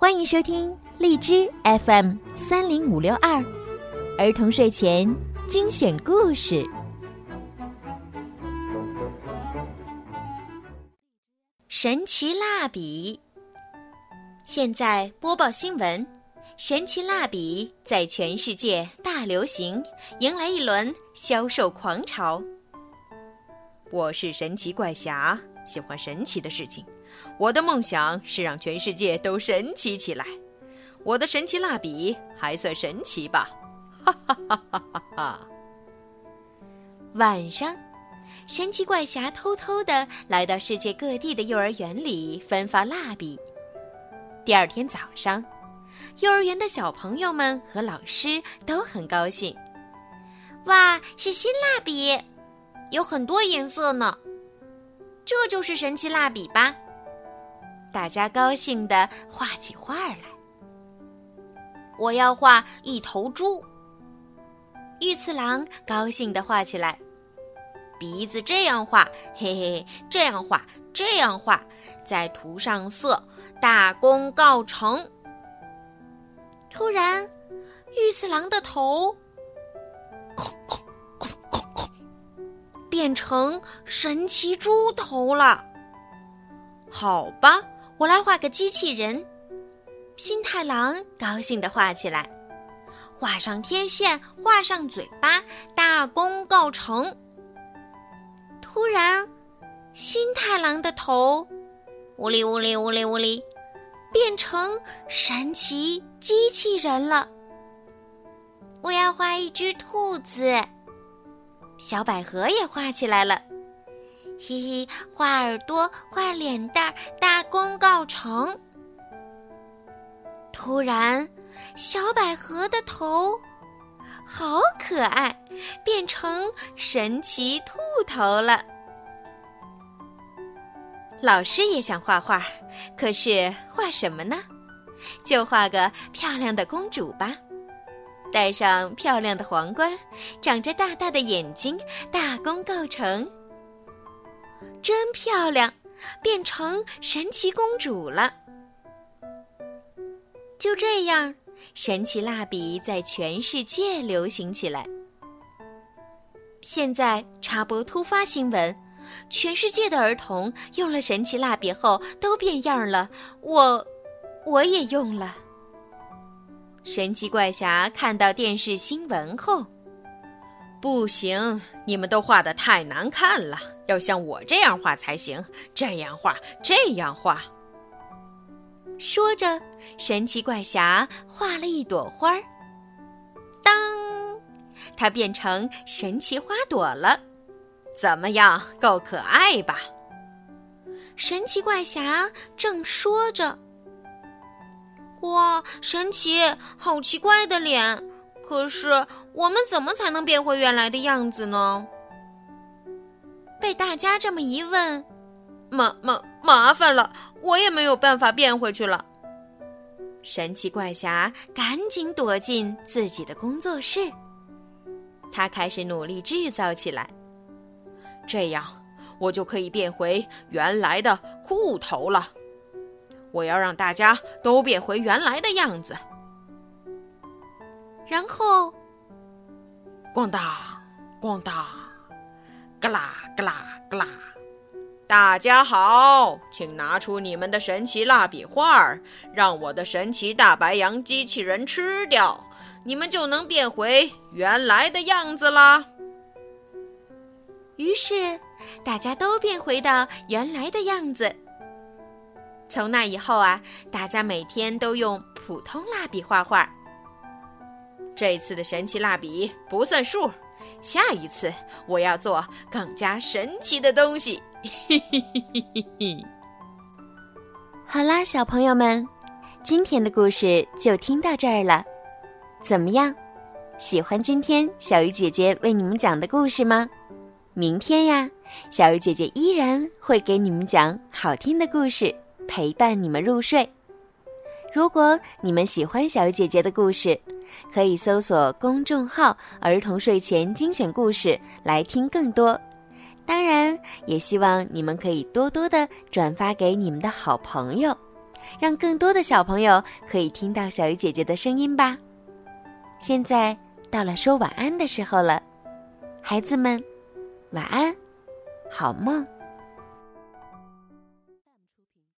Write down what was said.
欢迎收听荔枝 FM 三零五六二儿童睡前精选故事。神奇蜡笔，现在播报新闻：神奇蜡笔在全世界大流行，迎来一轮销售狂潮。我是神奇怪侠，喜欢神奇的事情。我的梦想是让全世界都神奇起来。我的神奇蜡笔还算神奇吧？哈哈哈哈哈哈！晚上，神奇怪侠偷偷的来到世界各地的幼儿园里分发蜡笔。第二天早上，幼儿园的小朋友们和老师都很高兴。哇，是新蜡笔，有很多颜色呢。这就是神奇蜡笔吧？大家高兴地画起画来。我要画一头猪。玉次郎高兴地画起来，鼻子这样画，嘿嘿，这样画，这样画，再涂上色，大功告成。突然，玉次郎的头，变成神奇猪头了。好吧。我来画个机器人，新太郎高兴地画起来，画上天线，画上嘴巴，大功告成。突然，新太郎的头，呜哩呜哩呜哩呜哩，变成神奇机器人了。我要画一只兔子，小百合也画起来了。嘻嘻，画耳朵，画脸蛋儿，大功告成。突然，小百合的头好可爱，变成神奇兔头了。老师也想画画，可是画什么呢？就画个漂亮的公主吧，戴上漂亮的皇冠，长着大大的眼睛，大功告成。真漂亮，变成神奇公主了。就这样，神奇蜡笔在全世界流行起来。现在插播突发新闻：全世界的儿童用了神奇蜡笔后都变样了。我，我也用了。神奇怪侠看到电视新闻后。不行，你们都画的太难看了，要像我这样画才行。这样画，这样画。说着，神奇怪侠画了一朵花儿，当，它变成神奇花朵了。怎么样，够可爱吧？神奇怪侠正说着，哇，神奇，好奇怪的脸。可是我们怎么才能变回原来的样子呢？被大家这么一问，麻麻麻烦了，我也没有办法变回去了。神奇怪侠赶紧躲进自己的工作室，他开始努力制造起来。这样，我就可以变回原来的裤头了。我要让大家都变回原来的样子。然后，咣当，咣当，嘎啦嘎啦嘎啦！大家好，请拿出你们的神奇蜡笔画，让我的神奇大白羊机器人吃掉，你们就能变回原来的样子啦。于是，大家都变回到原来的样子。从那以后啊，大家每天都用普通蜡笔画画。这次的神奇蜡笔不算数，下一次我要做更加神奇的东西。嘿嘿嘿嘿嘿。好啦，小朋友们，今天的故事就听到这儿了。怎么样，喜欢今天小鱼姐姐为你们讲的故事吗？明天呀，小鱼姐姐依然会给你们讲好听的故事，陪伴你们入睡。如果你们喜欢小鱼姐姐的故事，可以搜索公众号“儿童睡前精选故事”来听更多。当然，也希望你们可以多多的转发给你们的好朋友，让更多的小朋友可以听到小鱼姐姐的声音吧。现在到了说晚安的时候了，孩子们，晚安，好梦。